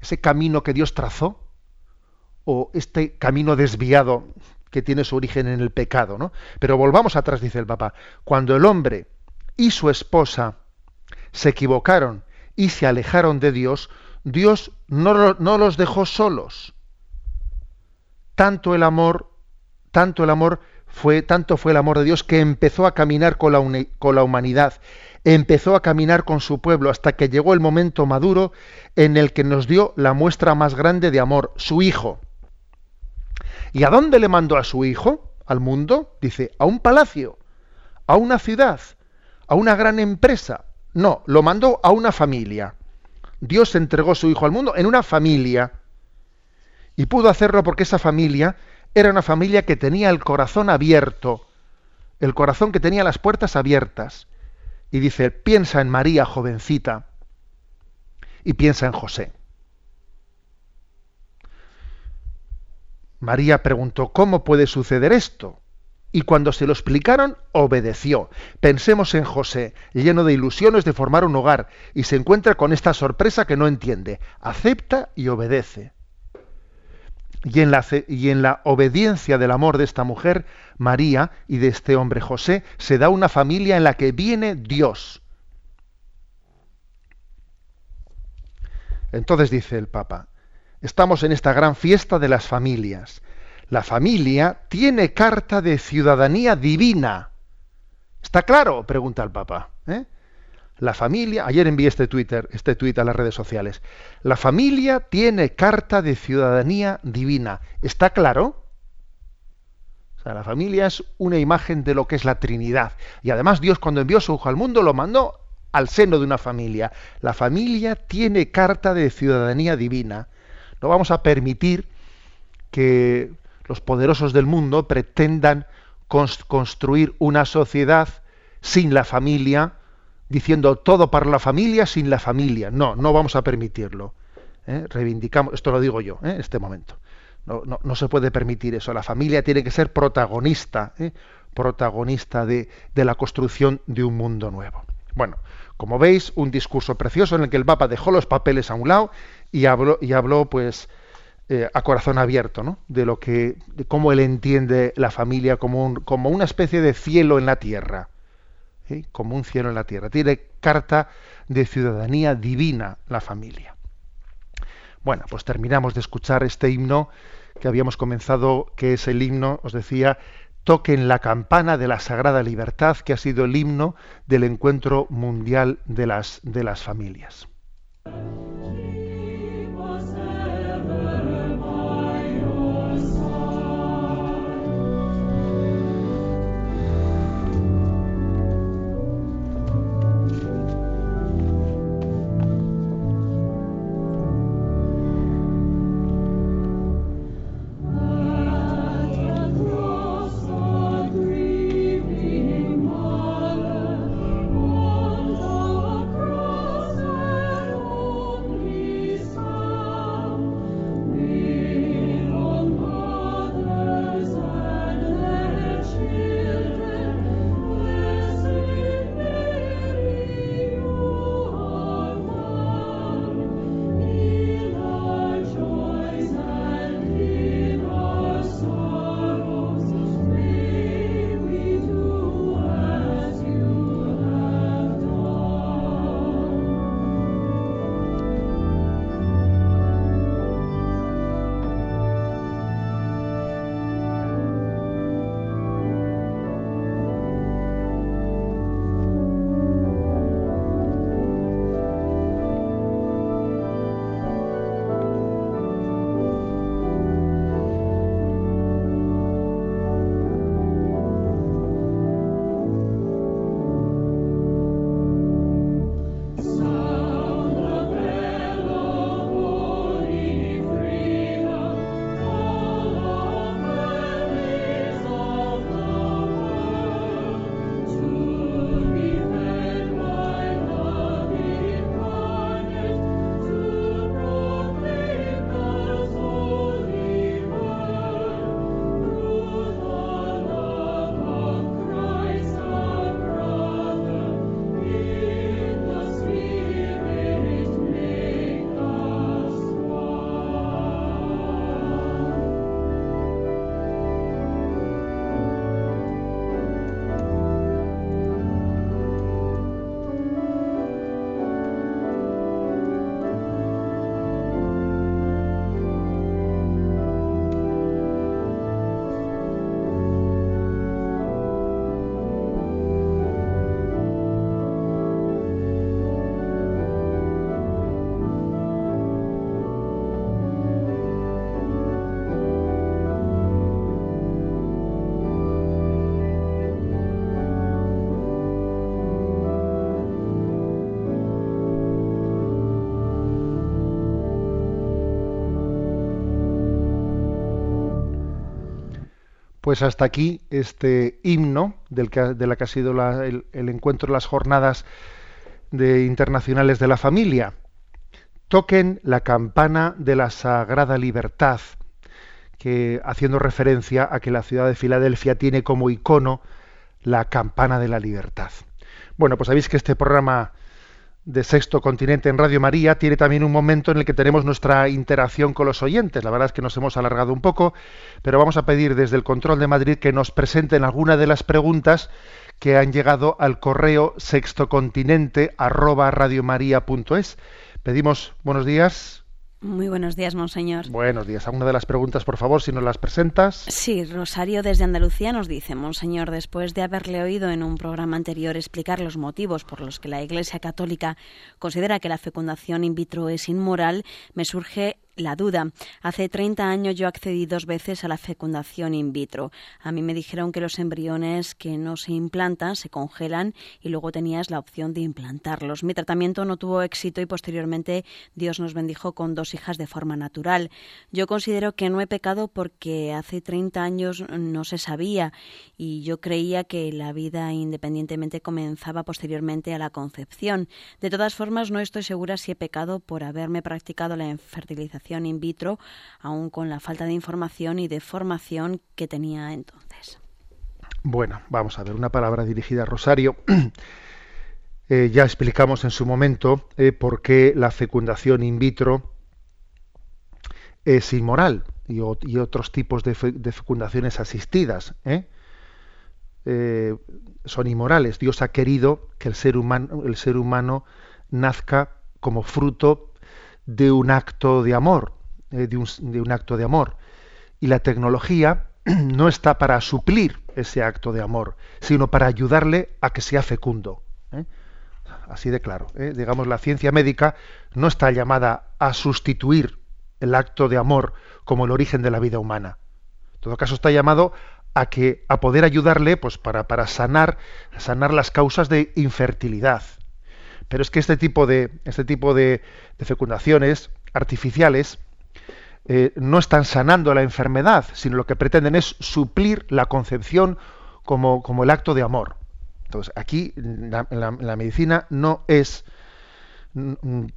¿Ese camino que Dios trazó? ¿O este camino desviado que tiene su origen en el pecado? ¿no? Pero volvamos atrás, dice el Papa. Cuando el hombre y su esposa se equivocaron y se alejaron de Dios, Dios no, no los dejó solos. Tanto el amor, tanto el amor fue tanto fue el amor de Dios que empezó a caminar con la, con la humanidad, empezó a caminar con su pueblo hasta que llegó el momento maduro en el que nos dio la muestra más grande de amor, su hijo. ¿Y a dónde le mandó a su hijo? Al mundo, dice, a un palacio, a una ciudad, a una gran empresa. No, lo mandó a una familia. Dios entregó su hijo al mundo en una familia. Y pudo hacerlo porque esa familia era una familia que tenía el corazón abierto, el corazón que tenía las puertas abiertas. Y dice, piensa en María, jovencita, y piensa en José. María preguntó, ¿cómo puede suceder esto? Y cuando se lo explicaron, obedeció. Pensemos en José, lleno de ilusiones de formar un hogar, y se encuentra con esta sorpresa que no entiende. Acepta y obedece. Y en, la, y en la obediencia del amor de esta mujer, María, y de este hombre José, se da una familia en la que viene Dios. Entonces dice el Papa, estamos en esta gran fiesta de las familias la familia tiene carta de ciudadanía divina. ¿Está claro? Pregunta el Papa. ¿eh? La familia, ayer envié este Twitter, este tuit a las redes sociales. La familia tiene carta de ciudadanía divina. ¿Está claro? O sea, la familia es una imagen de lo que es la Trinidad. Y además Dios cuando envió su Hijo al mundo lo mandó al seno de una familia. La familia tiene carta de ciudadanía divina. No vamos a permitir que los poderosos del mundo pretendan construir una sociedad sin la familia, diciendo todo para la familia sin la familia. No, no vamos a permitirlo. ¿eh? Reivindicamos, esto lo digo yo ¿eh? en este momento. No, no, se puede permitir eso. La familia tiene que ser protagonista, ¿eh? protagonista de, de, la construcción de un mundo nuevo. Bueno, como veis, un discurso precioso en el que el Papa dejó los papeles a un lado y habló, y habló pues, eh, a corazón abierto, ¿no? De lo que, de cómo él entiende la familia como, un, como una especie de cielo en la tierra, como un cielo en la tierra. Tiene carta de ciudadanía divina la familia. Bueno, pues terminamos de escuchar este himno que habíamos comenzado, que es el himno, os decía, toquen la campana de la sagrada libertad, que ha sido el himno del encuentro mundial de las, de las familias. Pues hasta aquí este himno del que, de la que ha sido el, encuentro las jornadas de, internacionales de la familia. Toquen la campana de la sagrada libertad, que haciendo referencia a que la ciudad de Filadelfia tiene como icono la campana de la libertad. Bueno, pues sabéis que este programa de Sexto Continente en Radio María tiene también un momento en el que tenemos nuestra interacción con los oyentes. La verdad es que nos hemos alargado un poco, pero vamos a pedir desde el control de Madrid que nos presenten alguna de las preguntas que han llegado al correo sextocontinente arroba Pedimos buenos días. Muy buenos días, monseñor. Buenos días. ¿Alguna de las preguntas, por favor, si nos las presentas? Sí, Rosario desde Andalucía nos dice, monseñor, después de haberle oído en un programa anterior explicar los motivos por los que la Iglesia Católica considera que la fecundación in vitro es inmoral, me surge la duda. Hace 30 años yo accedí dos veces a la fecundación in vitro. A mí me dijeron que los embriones que no se implantan se congelan y luego tenías la opción de implantarlos. Mi tratamiento no tuvo éxito y posteriormente Dios nos bendijo con dos hijas de forma natural. Yo considero que no he pecado porque hace 30 años no se sabía y yo creía que la vida independientemente comenzaba posteriormente a la concepción. De todas formas, no estoy segura si he pecado por haberme practicado la in vitro, aún con la falta de información y de formación que tenía entonces. Bueno, vamos a ver, una palabra dirigida a Rosario. Eh, ya explicamos en su momento eh, por qué la fecundación in vitro es inmoral y, otros tipos de, fecundaciones asistidas ¿eh? son inmorales. Dios ha querido que el ser humano, el ser humano nazca como fruto de un acto de amor, eh, de, un, acto de amor. Y la tecnología no está para suplir ese acto de amor, sino para ayudarle a que sea fecundo. ¿eh? Así de claro. ¿eh? Digamos, la ciencia médica no está llamada a sustituir el acto de amor como el origen de la vida humana. En todo caso, está llamado a que a poder ayudarle pues para, para sanar sanar las causas de infertilidad pero es que este tipo de, este tipo de, fecundaciones artificiales eh, no están sanando la enfermedad, sino lo que pretenden es suplir la concepción como, como el acto de amor. Entonces, aquí la, medicina no es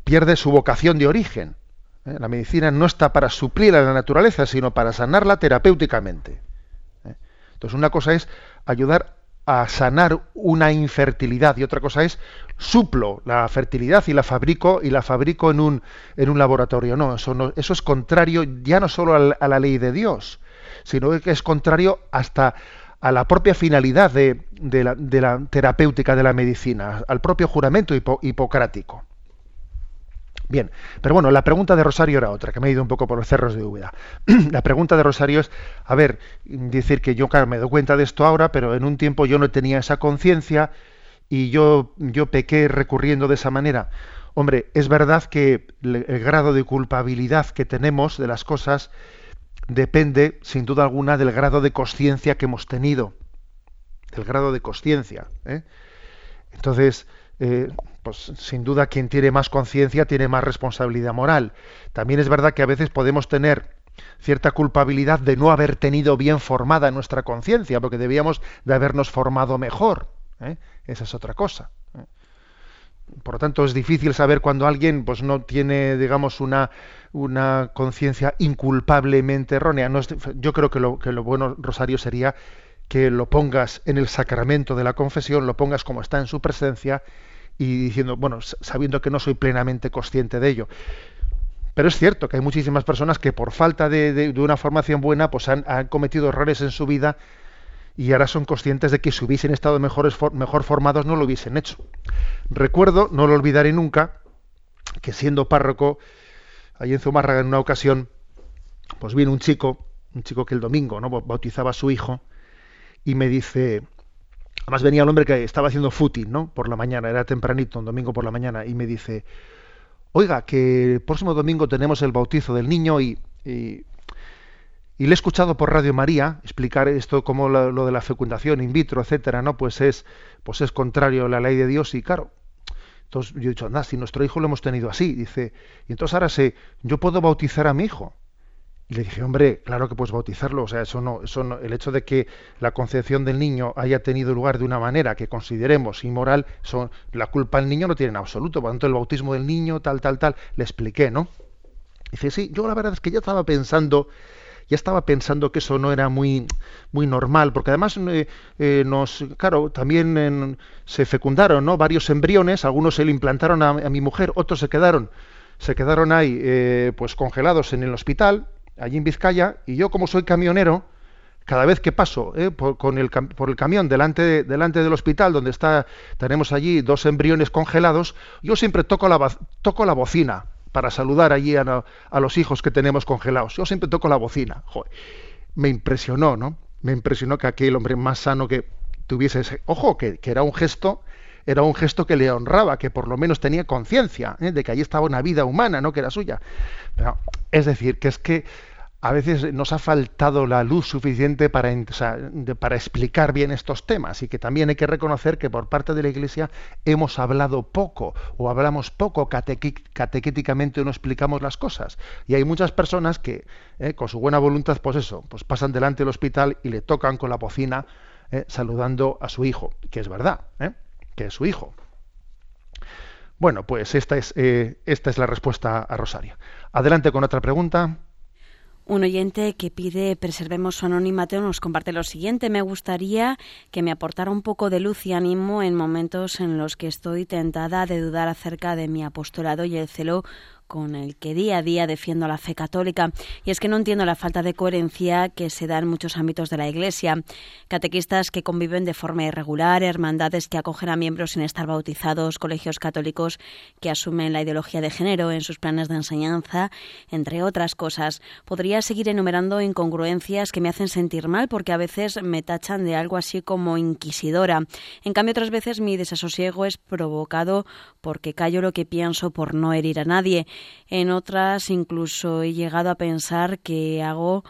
pierde su vocación de origen. ¿eh? La medicina no está para suplir a la naturaleza, sino para sanarla terapéuticamente. ¿eh? Entonces, una cosa es ayudar a sanar una infertilidad y otra cosa es suplo la fertilidad y la fabrico y la fabrico en un, en un laboratorio. No eso, no, eso es contrario ya no solo a la, ley de Dios, sino que es contrario hasta a la propia finalidad de, de, la, de la, terapéutica de la medicina, al propio juramento hipocrático. Bien, pero bueno, la pregunta de Rosario era otra, que me he ido un poco por los cerros de Úbeda. la pregunta de Rosario es, a ver, decir que yo, claro, me doy cuenta de esto ahora, pero en un tiempo yo no tenía esa conciencia y yo, yo pequé recurriendo de esa manera. Hombre, es verdad que el grado de culpabilidad que tenemos de las cosas depende, sin duda alguna, del grado de conciencia que hemos tenido. Del grado de conciencia. ¿eh? Entonces, eh, pues sin duda quien tiene más conciencia tiene más responsabilidad moral. También es verdad que a veces podemos tener cierta culpabilidad de no haber tenido bien formada nuestra conciencia, porque debíamos de habernos formado mejor. ¿eh? Esa es otra cosa. ¿eh? Por lo tanto, es difícil saber cuando alguien pues, no tiene, digamos, una, una conciencia inculpablemente errónea. yo creo que lo, que lo bueno, Rosario, sería que lo pongas en el sacramento de la confesión, lo pongas como está en su presencia y diciendo, bueno, sabiendo que no soy plenamente consciente de ello. Pero es cierto que hay muchísimas personas que por falta de, una formación buena, pues han, cometido errores en su vida y ahora son conscientes de que si hubiesen estado mejores, mejor formados no lo hubiesen hecho. Recuerdo, no lo olvidaré nunca, que siendo párroco, ahí en Zumárraga en una ocasión, pues viene un chico, un chico que el domingo ¿no? bautizaba a su hijo, y me dice, Además venía el hombre que estaba haciendo footing, ¿no? Por la mañana, era tempranito, un domingo por la mañana, y me dice, oiga, que el próximo domingo tenemos el bautizo del niño y, y, le he escuchado por Radio María explicar esto como lo, de la fecundación in vitro, etcétera, ¿no? Pues es, pues es contrario a la ley de Dios y claro. Entonces yo he dicho, anda, si nuestro hijo lo hemos tenido así, dice, y entonces ahora sé, yo puedo bautizar a mi hijo. Y le dije, hombre, claro que puedes bautizarlo, o sea, eso no, eso no, el hecho de que la concepción del niño haya tenido lugar de una manera que consideremos inmoral, son, la culpa del niño no tiene en absoluto, por lo tanto el bautismo del niño, tal, tal, tal, le expliqué, ¿no? Dice, sí, yo la verdad es que ya estaba pensando, ya estaba pensando que eso no era muy, muy normal, porque además eh, eh, nos, claro, también se fecundaron, ¿no? Varios embriones, algunos se le implantaron a, mi mujer, otros se quedaron, se quedaron ahí, eh, pues congelados en el hospital, allí en Vizcaya, y yo como soy camionero, cada vez que paso eh, por, con el, por el camión delante, del hospital donde está, tenemos allí dos embriones congelados, yo siempre toco la, toco la bocina para saludar allí a, los hijos que tenemos congelados. Yo siempre toco la bocina. Me impresionó, ¿no? Me impresionó que aquel hombre más sano que tuviese ese... Ojo, que, que era un gesto era un gesto que le honraba, que por lo menos tenía conciencia ¿eh? de que allí estaba una vida humana, no que era suya. Es decir, que es que a veces nos ha faltado la luz suficiente para, para explicar bien estos temas y que también hay que reconocer que por parte de la Iglesia hemos hablado poco o hablamos poco catequéticamente o no explicamos las cosas. Y hay muchas personas que ¿eh? con su buena voluntad, pues eso, pues pasan delante del hospital y le tocan con la bocina ¿eh? saludando a su hijo, que es verdad. ¿eh? que es su hijo. Bueno, pues esta es, eh, esta es la respuesta a Rosario. Adelante con otra pregunta. Un oyente que pide preservemos su anonimato nos comparte lo siguiente. Me gustaría que me aportara un poco de luz y ánimo en momentos en los que estoy tentada de dudar acerca de mi apostolado y el celo con el que día a día defiendo la fe católica. Y es que no entiendo la falta de coherencia que se da en muchos ámbitos de la Iglesia. Catequistas que conviven de forma irregular, hermandades que acogen a miembros sin estar bautizados, colegios católicos que asumen la ideología de género en sus planes de enseñanza, entre otras cosas. Podría seguir enumerando incongruencias que me hacen sentir mal porque a veces me tachan de algo así como inquisidora. En cambio, otras veces mi desasosiego es provocado porque callo lo que pienso por no herir a nadie en otras incluso he llegado a pensar que hago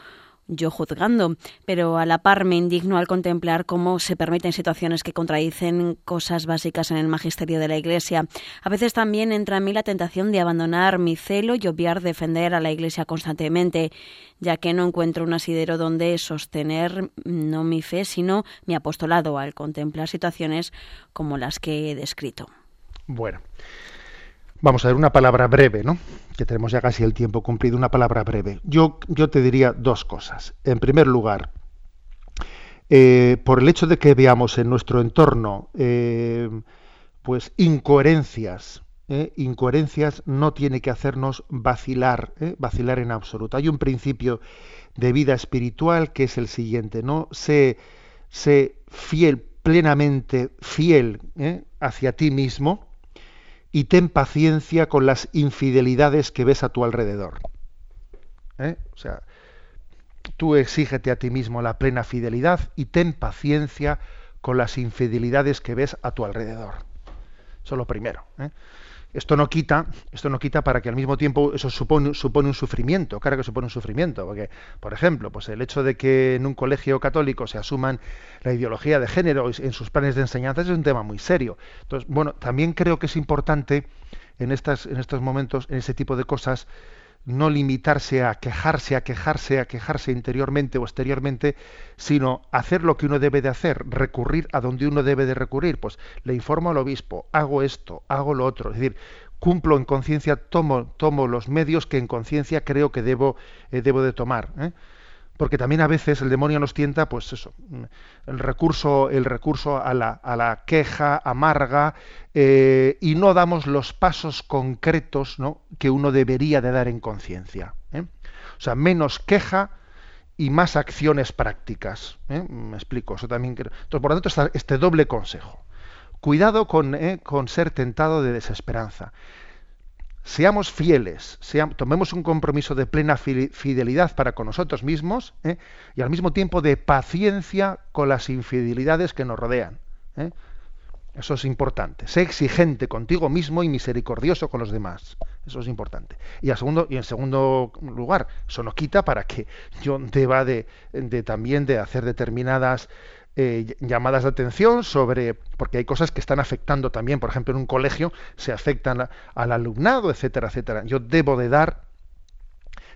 yo juzgando, pero a la par me indigno al contemplar cómo se permiten situaciones que contradicen cosas básicas en el magisterio de la Iglesia. A veces también entra en mí la tentación de abandonar mi celo y obviar defender a la Iglesia constantemente, ya que no encuentro un asidero donde sostener no mi fe, sino mi apostolado al contemplar situaciones como las que he descrito. Bueno, Vamos a ver una palabra breve, ¿no? Que tenemos ya casi el tiempo cumplido, una palabra breve. Yo, yo te diría dos cosas. En primer lugar, eh, por el hecho de que veamos en nuestro entorno eh, pues incoherencias, eh, incoherencias no tiene que hacernos vacilar, vacilar en absoluto. Hay un principio de vida espiritual que es el siguiente, ¿no? Sé, sé fiel, plenamente fiel hacia ti mismo, y ten paciencia con las infidelidades que ves a tu alrededor. ¿Eh? O sea, tú exígete a ti mismo la plena fidelidad y ten paciencia con las infidelidades que ves a tu alrededor. Eso es lo primero. ¿eh? Esto no quita, esto no quita para que al mismo tiempo eso supone, supone un sufrimiento, claro que supone un sufrimiento, porque, por ejemplo, pues el hecho de que en un colegio católico se asuman la ideología de género en sus planes de enseñanza es un tema muy serio. Entonces, bueno, también creo que es importante en estas, en estos momentos, en ese tipo de cosas, no limitarse a quejarse, a quejarse, a quejarse interiormente o exteriormente, sino hacer lo que uno debe de hacer, recurrir a donde uno debe de recurrir. Pues le informo al obispo, hago esto, hago lo otro. Es decir, cumplo en conciencia, tomo, tomo los medios que en conciencia creo que debo, eh, debo de tomar. ¿eh? Porque también a veces el demonio nos tienta, pues eso, el recurso, el recurso a la, a la queja amarga eh, y no damos los pasos concretos ¿no? que uno debería de dar en conciencia. ¿eh? O sea, menos queja y más acciones prácticas. ¿eh? Me explico. Eso también. Entonces, por lo tanto, está este doble consejo. Cuidado con, con ser tentado de desesperanza seamos fieles, tomemos un compromiso de plena fidelidad para con nosotros mismos ¿eh? y al mismo tiempo de paciencia con las infidelidades que nos rodean. ¿eh? Eso es importante. Sé exigente contigo mismo y misericordioso con los demás. Eso es importante. Y, segundo, y en segundo lugar, eso no quita para que yo deba de, de también de hacer determinadas eh, llamadas de atención sobre, porque hay cosas que están afectando también, por ejemplo, en un colegio se afectan al alumnado, etcétera, etcétera. Yo debo de dar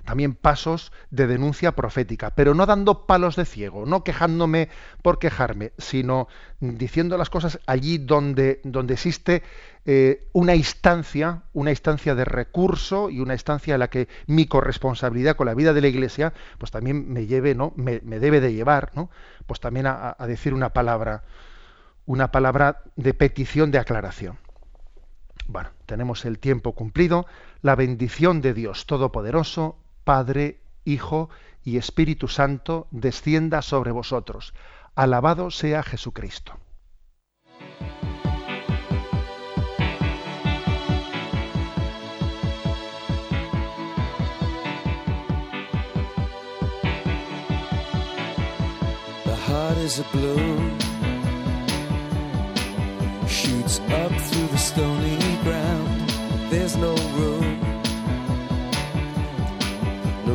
también pasos de denuncia profética, pero no dando palos de ciego, no quejándome por quejarme, sino diciendo las cosas allí donde, donde existe eh, una instancia, una instancia de recurso y una instancia en la que mi corresponsabilidad con la vida de la Iglesia, pues también me lleve, ¿no? Me, debe de llevar, ¿no? Pues también a, a decir una palabra, una palabra de petición de aclaración. Bueno, tenemos el tiempo cumplido. La bendición de Dios Todopoderoso, Padre, Hijo y Espíritu Santo, descienda sobre vosotros. Alabado sea Jesucristo. Is a shoots up through the stony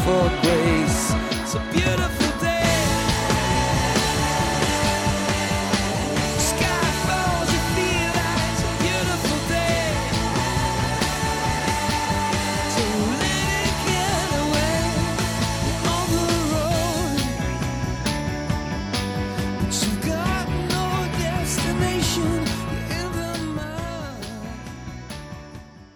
For grace.